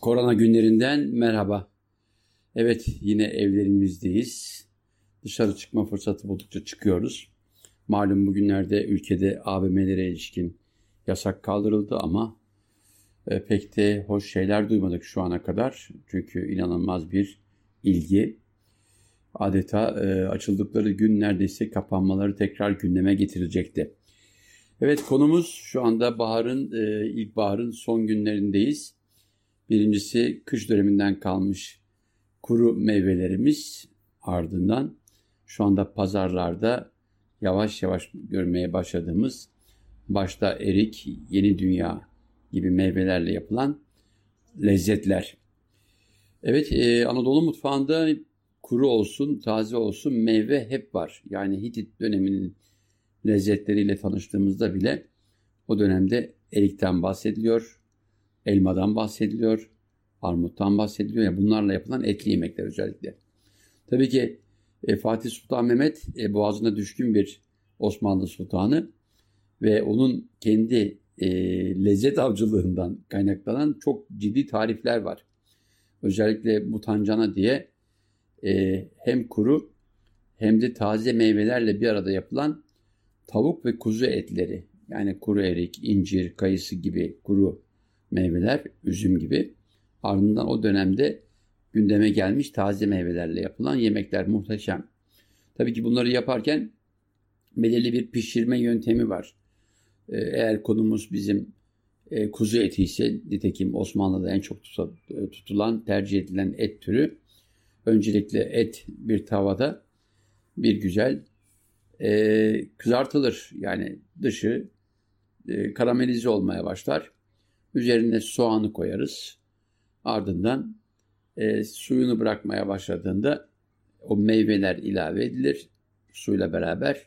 Korona günlerinden merhaba. Evet yine evlerimizdeyiz. Dışarı çıkma fırsatı buldukça çıkıyoruz. Malum bugünlerde ülkede AVM'lere ilişkin yasak kaldırıldı ama e, pek de hoş şeyler duymadık şu ana kadar. Çünkü inanılmaz bir ilgi. Adeta e, açıldıkları gün neredeyse kapanmaları tekrar gündeme getirecekti. Evet konumuz şu anda baharın, e, ilkbaharın son günlerindeyiz. Birincisi kış döneminden kalmış kuru meyvelerimiz ardından şu anda pazarlarda yavaş yavaş görmeye başladığımız başta erik, yeni dünya gibi meyvelerle yapılan lezzetler. Evet e, Anadolu mutfağında kuru olsun, taze olsun meyve hep var. Yani Hitit döneminin lezzetleriyle tanıştığımızda bile o dönemde erikten bahsediliyor, elmadan bahsediliyor, armuttan bahsediliyor. Yani bunlarla yapılan etli yemekler özellikle. Tabii ki e, Fatih Sultan Mehmet e, boğazına düşkün bir Osmanlı sultanı ve onun kendi e, lezzet avcılığından kaynaklanan çok ciddi tarifler var. Özellikle mutancana diye e, hem kuru hem de taze meyvelerle bir arada yapılan tavuk ve kuzu etleri yani kuru erik, incir, kayısı gibi kuru meyveler, üzüm gibi. Ardından o dönemde gündeme gelmiş taze meyvelerle yapılan yemekler muhteşem. Tabii ki bunları yaparken belirli bir pişirme yöntemi var. Ee, eğer konumuz bizim e, kuzu eti ise nitekim Osmanlı'da en çok e, tutulan, tercih edilen et türü. Öncelikle et bir tavada bir güzel e, kızartılır. Yani dışı karamelize olmaya başlar. Üzerine soğanı koyarız. Ardından e, suyunu bırakmaya başladığında o meyveler ilave edilir suyla beraber.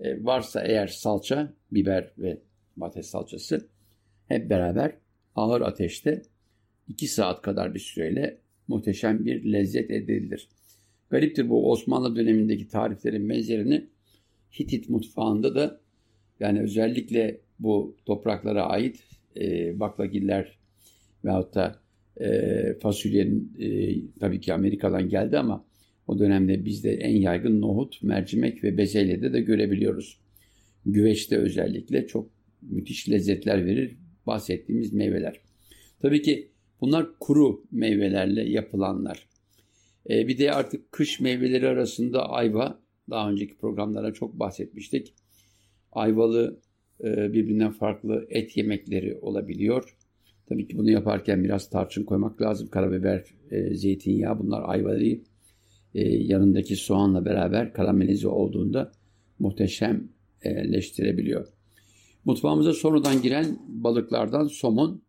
E, varsa eğer salça, biber ve domates salçası hep beraber ağır ateşte 2 saat kadar bir süreyle muhteşem bir lezzet elde edilir. Gariptir bu Osmanlı dönemindeki tariflerin benzerini Hitit mutfağında da yani özellikle bu topraklara ait e, baklagiller veyahut da e, fasulyenin e, tabii ki Amerika'dan geldi ama o dönemde bizde en yaygın nohut, mercimek ve bezelyede de görebiliyoruz. Güveçte özellikle çok müthiş lezzetler verir bahsettiğimiz meyveler. Tabii ki bunlar kuru meyvelerle yapılanlar. E, bir de artık kış meyveleri arasında ayva, daha önceki programlara çok bahsetmiştik. Ayvalı birbirinden farklı et yemekleri olabiliyor. Tabii ki bunu yaparken biraz tarçın koymak lazım. Karabiber, e, zeytinyağı bunlar ayvalı e, yanındaki soğanla beraber karamelize olduğunda muhteşemleştirebiliyor. Mutfağımıza sonradan giren balıklardan somon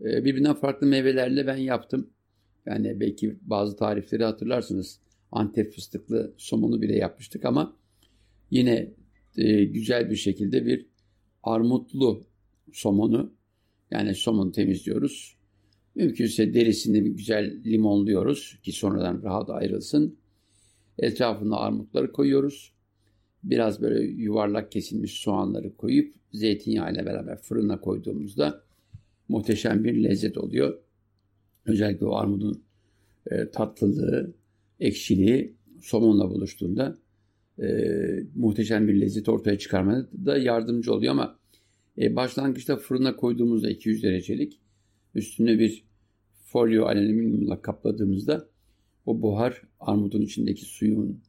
birbirinden farklı meyvelerle ben yaptım. Yani belki bazı tarifleri hatırlarsınız. Antep fıstıklı somonu bile yapmıştık ama yine güzel bir şekilde bir armutlu somonu yani somonu temizliyoruz. Mümkünse derisini güzel limonluyoruz ki sonradan rahat ayrılsın. Etrafına armutları koyuyoruz. Biraz böyle yuvarlak kesilmiş soğanları koyup zeytinyağı ile beraber fırına koyduğumuzda muhteşem bir lezzet oluyor. Özellikle o armudun e, tatlılığı, ekşiliği somonla buluştuğunda e, muhteşem bir lezzet ortaya çıkarmada da yardımcı oluyor ama e, başlangıçta fırına koyduğumuzda 200 derecelik üstüne bir folyo alüminyumla kapladığımızda o buhar armudun içindeki suyun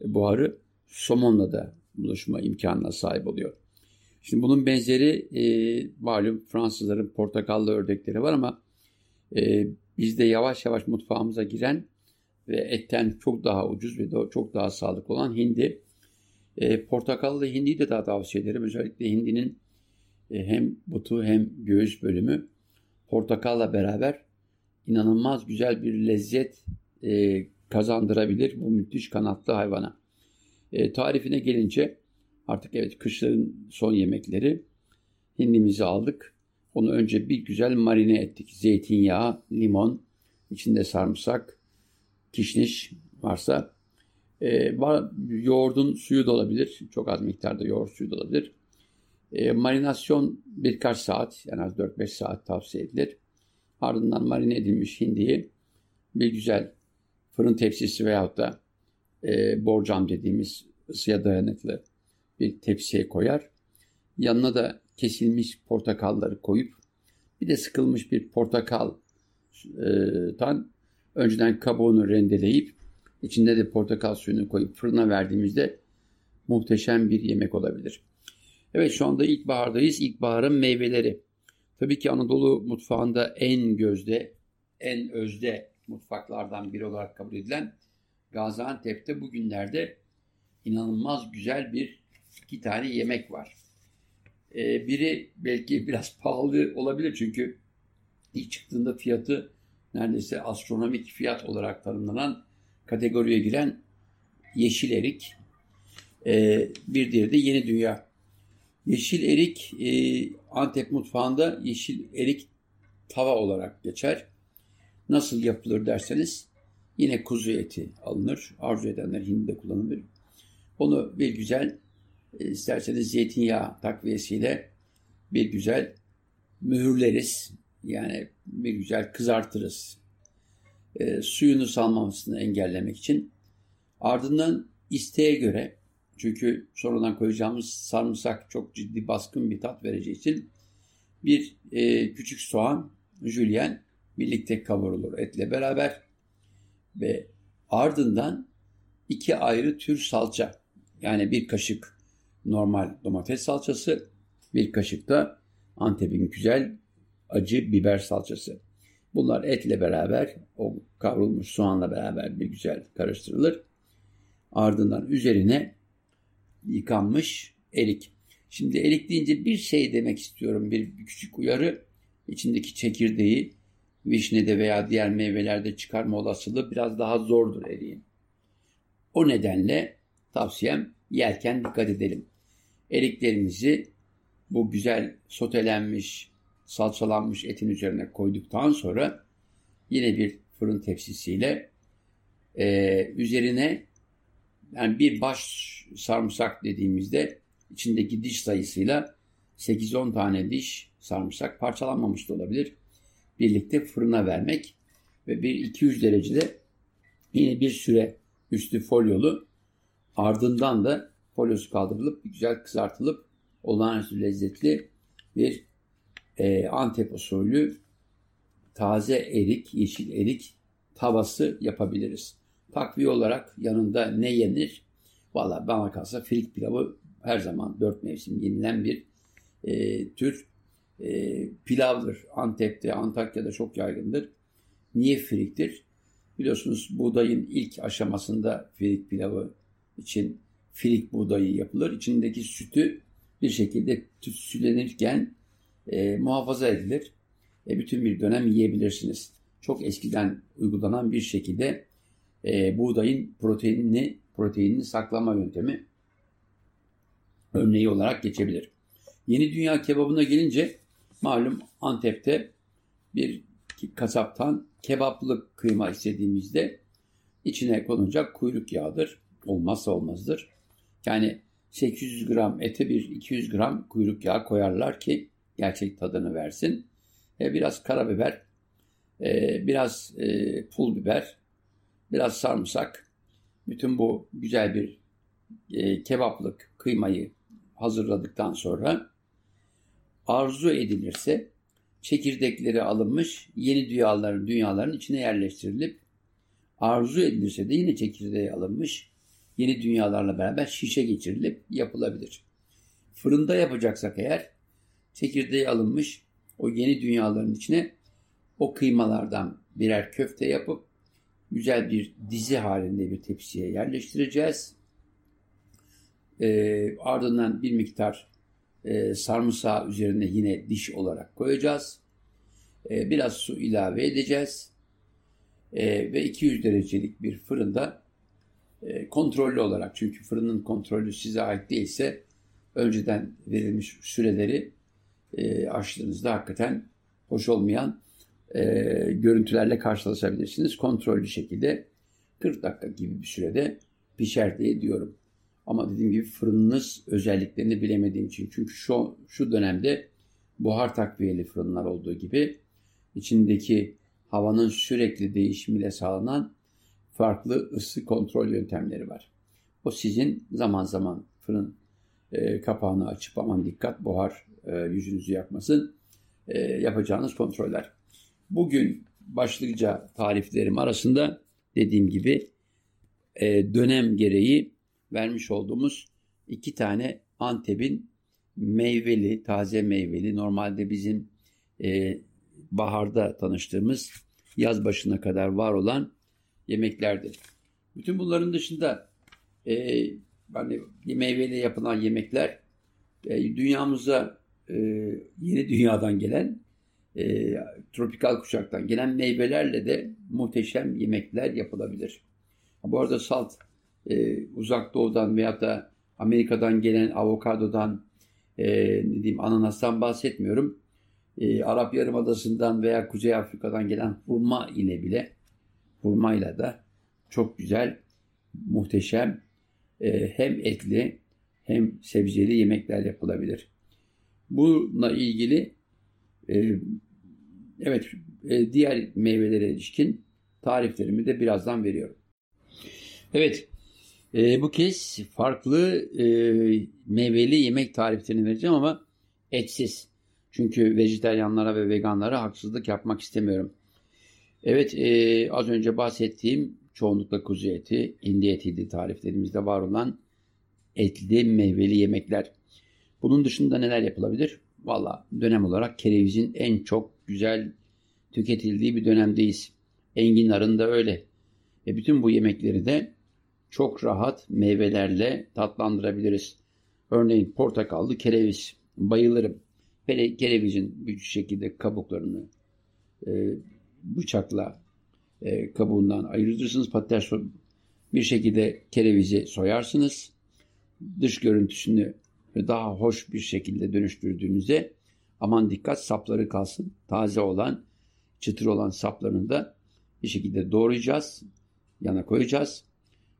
buharı somonla da buluşma imkanına sahip oluyor. Şimdi bunun benzeri e, malum Fransızların portakallı ördekleri var ama e, bizde yavaş yavaş mutfağımıza giren ve etten çok daha ucuz ve çok daha sağlıklı olan hindi. E, portakallı hindiyi de daha tavsiye ederim. Özellikle hindinin e, hem butu hem göğüs bölümü portakalla beraber inanılmaz güzel bir lezzet e, kazandırabilir bu müthiş kanatlı hayvana. E, tarifine gelince artık evet kışların son yemekleri hindimizi aldık. Onu önce bir güzel marine ettik. Zeytinyağı, limon, içinde sarımsak, kişniş varsa e, yoğurdun suyu da olabilir. Çok az miktarda yoğurt suyu da olabilir. E, marinasyon birkaç saat, en az 4-5 saat tavsiye edilir. Ardından marine edilmiş hindiyi bir güzel fırın tepsisi veyahut da e, borcam dediğimiz ısıya dayanıklı bir tepsiye koyar. Yanına da kesilmiş portakalları koyup bir de sıkılmış bir portakaldan önceden kabuğunu rendeleyip içinde de portakal suyunu koyup fırına verdiğimizde muhteşem bir yemek olabilir. Evet şu anda ilkbahardayız. İlkbaharın meyveleri. Tabii ki Anadolu mutfağında en gözde, en özde mutfaklardan biri olarak kabul edilen Gaziantep'te bugünlerde inanılmaz güzel bir iki tane yemek var. Ee, biri belki biraz pahalı olabilir çünkü ilk çıktığında fiyatı neredeyse astronomik fiyat olarak tanımlanan kategoriye giren yeşil erik. Ee, bir diğeri de yeni dünya. Yeşil erik e, Antep mutfağında yeşil erik tava olarak geçer. Nasıl yapılır derseniz yine kuzu eti alınır. Arzu edenler hindi de kullanılır. Onu bir güzel e, isterseniz zeytinyağı takviyesiyle bir güzel mühürleriz. Yani bir güzel kızartırız. E, suyunu salmamasını engellemek için. Ardından isteğe göre çünkü sonradan koyacağımız sarımsak çok ciddi baskın bir tat vereceği için bir e, küçük soğan, jülyen birlikte kavrulur etle beraber ve ardından iki ayrı tür salça yani bir kaşık normal domates salçası, bir kaşık da Antep'in güzel acı biber salçası. Bunlar etle beraber o kavrulmuş soğanla beraber bir güzel karıştırılır. Ardından üzerine yıkanmış erik. Şimdi erik deyince bir şey demek istiyorum. Bir, küçük uyarı. İçindeki çekirdeği vişnede veya diğer meyvelerde çıkarma olasılığı biraz daha zordur eriğin. O nedenle tavsiyem yerken dikkat edelim. Eriklerimizi bu güzel sotelenmiş, salçalanmış etin üzerine koyduktan sonra yine bir fırın tepsisiyle e, üzerine yani bir baş sarımsak dediğimizde içindeki diş sayısıyla 8-10 tane diş sarımsak parçalanmamış da olabilir. Birlikte fırına vermek ve bir 200 derecede yine bir süre üstü folyolu ardından da folyosu kaldırılıp güzel kızartılıp olağanüstü lezzetli bir e, Antep usulü taze erik, yeşil erik tavası yapabiliriz. Takviye olarak yanında ne yenir? Valla bana kalsa firik pilavı her zaman dört mevsim yenilen bir e, tür e, pilavdır. Antep'te, Antakya'da çok yaygındır. Niye firiktir? Biliyorsunuz buğdayın ilk aşamasında firik pilavı için firik buğdayı yapılır. İçindeki sütü bir şekilde tütsülenirken e, muhafaza edilir. E, bütün bir dönem yiyebilirsiniz. Çok eskiden uygulanan bir şekilde e, buğdayın proteinini proteinini saklama yöntemi örneği olarak geçebilir. Yeni dünya kebabına gelince malum Antep'te bir kasaptan kebaplı kıyma istediğimizde içine konulacak kuyruk yağıdır. Olmazsa olmazdır. Yani 800 gram ete bir 200 gram kuyruk yağı koyarlar ki gerçek tadını versin. E, biraz karabiber, e, biraz e, pul biber, biraz sarımsak. Bütün bu güzel bir e, kebaplık kıymayı hazırladıktan sonra arzu edilirse çekirdekleri alınmış yeni dünyaların dünyaların içine yerleştirilip arzu edilirse de yine çekirdeği alınmış yeni dünyalarla beraber şişe geçirilip yapılabilir. Fırında yapacaksak eğer çekirdeği alınmış o yeni dünyaların içine o kıymalardan birer köfte yapıp güzel bir dizi halinde bir tepsiye yerleştireceğiz. E, ardından bir miktar e, sarımsağı üzerine yine diş olarak koyacağız. E, biraz su ilave edeceğiz. E, ve 200 derecelik bir fırında e, kontrollü olarak çünkü fırının kontrolü size ait değilse önceden verilmiş süreleri e, açtığınızda hakikaten hoş olmayan e, görüntülerle karşılaşabilirsiniz. Kontrollü şekilde 40 dakika gibi bir sürede pişer diye diyorum. Ama dediğim gibi fırınınız özelliklerini bilemediğim için. Çünkü şu, şu dönemde buhar takviyeli fırınlar olduğu gibi içindeki havanın sürekli değişimiyle sağlanan farklı ısı kontrol yöntemleri var. O sizin zaman zaman fırın e, kapağını açıp aman dikkat buhar e, yüzünüzü yakmasın e, yapacağınız kontroller. Bugün başlıca tariflerim arasında dediğim gibi e, dönem gereği vermiş olduğumuz iki tane Antep'in meyveli, taze meyveli, normalde bizim e, baharda tanıştığımız yaz başına kadar var olan yemeklerdir. Bütün bunların dışında e, hani meyveyle yapılan yemekler e, dünyamıza e, yeni dünyadan gelen e, tropikal kuşaktan gelen meyvelerle de muhteşem yemekler yapılabilir. Bu arada salt e, uzak doğudan veya da Amerika'dan gelen avokadodan e, ne diyeyim ananastan bahsetmiyorum. E, Arap Yarımadası'ndan veya Kuzey Afrika'dan gelen hurma ile bile hurmayla da çok güzel, muhteşem e, hem etli hem sebzeli yemekler yapılabilir. Bununla ilgili e, evet e, diğer meyvelere ilişkin tariflerimi de birazdan veriyorum. Evet e, bu kez farklı e, meyveli yemek tariflerini vereceğim ama etsiz. Çünkü vejeteryanlara ve veganlara haksızlık yapmak istemiyorum. Evet e, az önce bahsettiğim çoğunlukla kuzu eti, hindi etiydi tariflerimizde var olan etli meyveli yemekler. Bunun dışında neler yapılabilir? Valla dönem olarak kerevizin en çok güzel tüketildiği bir dönemdeyiz. Enginarın da öyle. E bütün bu yemekleri de çok rahat meyvelerle tatlandırabiliriz. Örneğin portakallı kereviz. Bayılırım. Hele kerevizin bir şekilde kabuklarını e, bıçakla e, kabuğundan ayırırsınız. Patates bir şekilde kerevizi soyarsınız. Dış görüntüsünü daha hoş bir şekilde dönüştürdüğünüzde aman dikkat sapları kalsın. Taze olan, çıtır olan saplarını da bir şekilde doğrayacağız. Yana koyacağız.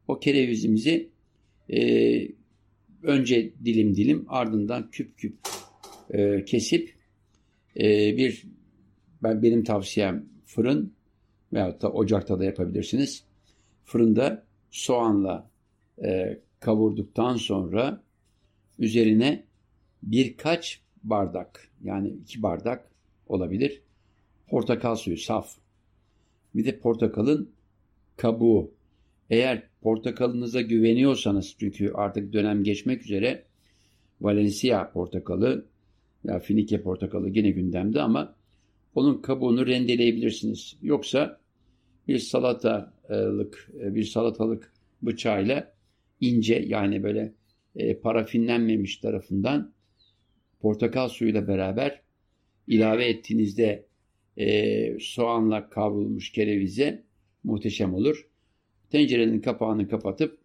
O kerevizimizi e, önce dilim dilim ardından küp küp e, kesip e, bir ben benim tavsiyem fırın veyahut da ocakta da yapabilirsiniz. Fırında soğanla e, kavurduktan sonra üzerine birkaç bardak yani iki bardak olabilir portakal suyu saf. Bir de portakalın kabuğu. Eğer portakalınıza güveniyorsanız çünkü artık dönem geçmek üzere Valencia portakalı ya Finike portakalı yine gündemde ama onun kabuğunu rendeleyebilirsiniz. Yoksa bir salatalık bir salatalık bıçağıyla ince yani böyle e, parafinlenmemiş tarafından portakal suyuyla beraber ilave ettiğinizde e, soğanla kavrulmuş kerevize muhteşem olur. Tencerenin kapağını kapatıp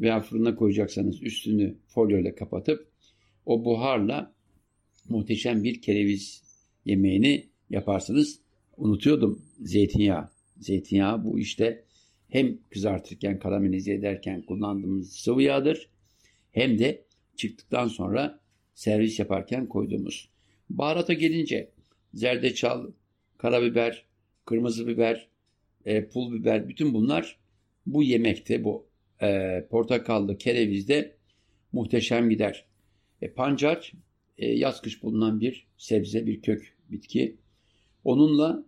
veya fırına koyacaksanız üstünü folyo ile kapatıp o buharla muhteşem bir kereviz yemeğini yaparsınız. Unutuyordum zeytinyağı. Zeytinyağı bu işte hem kızartırken, karamelize ederken kullandığımız sıvı yağdır hem de çıktıktan sonra servis yaparken koyduğumuz. Baharata gelince zerdeçal, karabiber, kırmızı biber, e, pul biber bütün bunlar bu yemekte bu e, portakallı kerevizde muhteşem gider. E, pancar e, yaz kış bulunan bir sebze, bir kök bitki. Onunla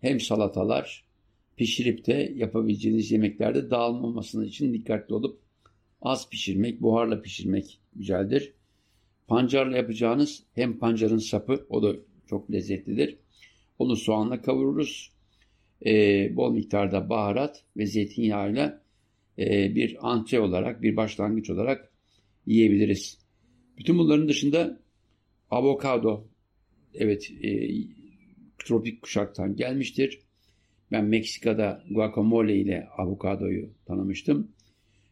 hem salatalar pişirip de yapabileceğiniz yemeklerde dağılmamasının için dikkatli olup az pişirmek, buharla pişirmek güzeldir. Pancarla yapacağınız hem pancarın sapı o da çok lezzetlidir. Onu soğanla kavururuz. Ee, bol miktarda baharat ve zeytinyağıyla e, bir antre olarak, bir başlangıç olarak yiyebiliriz. Bütün bunların dışında avokado, evet e, tropik kuşaktan gelmiştir. Ben Meksika'da guacamole ile avokadoyu tanımıştım.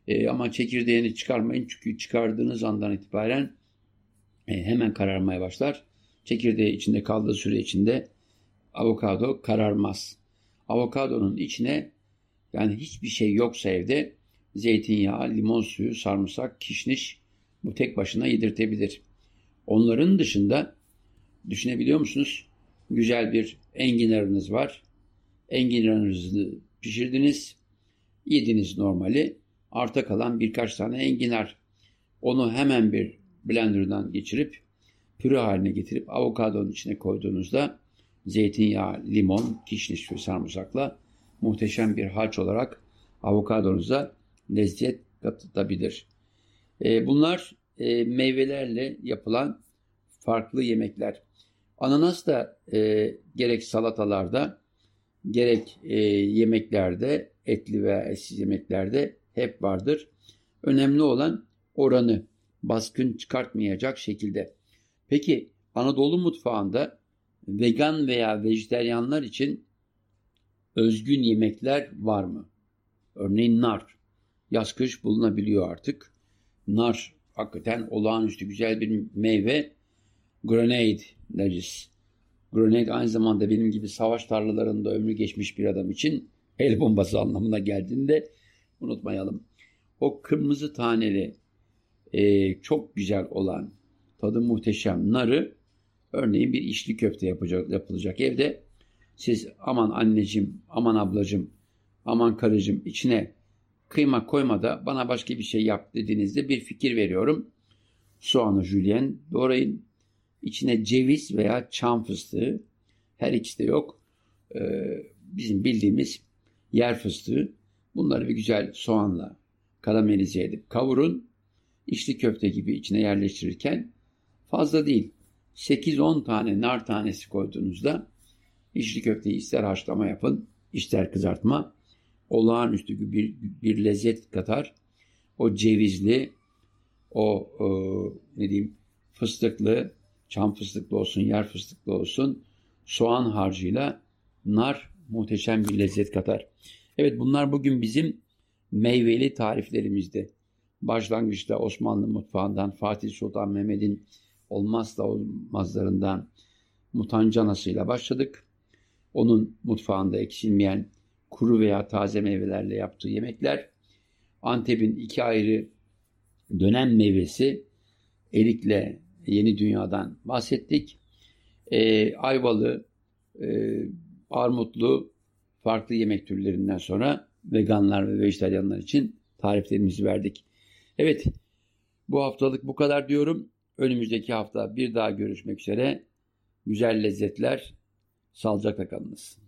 E, ama çekirdeğini çıkarmayın çünkü çıkardığınız andan itibaren e, hemen kararmaya başlar. Çekirdeği içinde kaldığı süre içinde avokado kararmaz. Avokadonun içine yani hiçbir şey yoksa evde zeytinyağı, limon suyu, sarımsak, kişniş bu tek başına yedirtebilir. Onların dışında düşünebiliyor musunuz? güzel bir enginarınız var. Enginarınızı pişirdiniz. Yediniz normali. Arta kalan birkaç tane enginar. Onu hemen bir blenderdan geçirip püre haline getirip avokadonun içine koyduğunuzda zeytinyağı, limon, kişniş ve sarımsakla muhteşem bir harç olarak avokadonuza lezzet katılabilir. E, bunlar e, meyvelerle yapılan farklı yemekler. Ananas da e, gerek salatalarda gerek e, yemeklerde etli veya etsiz yemeklerde hep vardır. Önemli olan oranı baskın çıkartmayacak şekilde. Peki Anadolu mutfağında vegan veya vejeteryanlar için özgün yemekler var mı? Örneğin nar. Yaz kış bulunabiliyor artık. Nar hakikaten olağanüstü güzel bir meyve. Grenade deriz. Grenade aynı zamanda benim gibi savaş tarlalarında ömrü geçmiş bir adam için el bombası anlamına geldiğinde unutmayalım. O kırmızı taneli e, çok güzel olan tadı muhteşem narı örneğin bir içli köfte yapacak, yapılacak evde siz aman anneciğim, aman ablacığım, aman karıcığım içine kıyma koyma da bana başka bir şey yap dediğinizde bir fikir veriyorum. Soğanı jülyen doğrayın. İçine ceviz veya çam fıstığı her ikisi de yok. Ee, bizim bildiğimiz yer fıstığı. Bunları bir güzel soğanla karamelize edip kavurun. İçli köfte gibi içine yerleştirirken fazla değil. 8-10 tane nar tanesi koyduğunuzda içli köfteyi ister haşlama yapın, ister kızartma olağanüstü bir, bir lezzet katar. O cevizli, o e, ne diyeyim fıstıklı, çam fıstıklı olsun, yer fıstıklı olsun soğan harcıyla nar muhteşem bir lezzet katar. Evet bunlar bugün bizim meyveli tariflerimizde. Başlangıçta Osmanlı mutfağından Fatih Sultan Mehmet'in olmazsa olmazlarından mutancanasıyla başladık. Onun mutfağında eksilmeyen kuru veya taze meyvelerle yaptığı yemekler. Antep'in iki ayrı dönem meyvesi erikle yeni dünyadan bahsettik. E, ayvalı, e, armutlu farklı yemek türlerinden sonra veganlar ve vejetaryenler için tariflerimizi verdik. Evet bu haftalık bu kadar diyorum. Önümüzdeki hafta bir daha görüşmek üzere. Güzel lezzetler, sağlıcakla kalınız.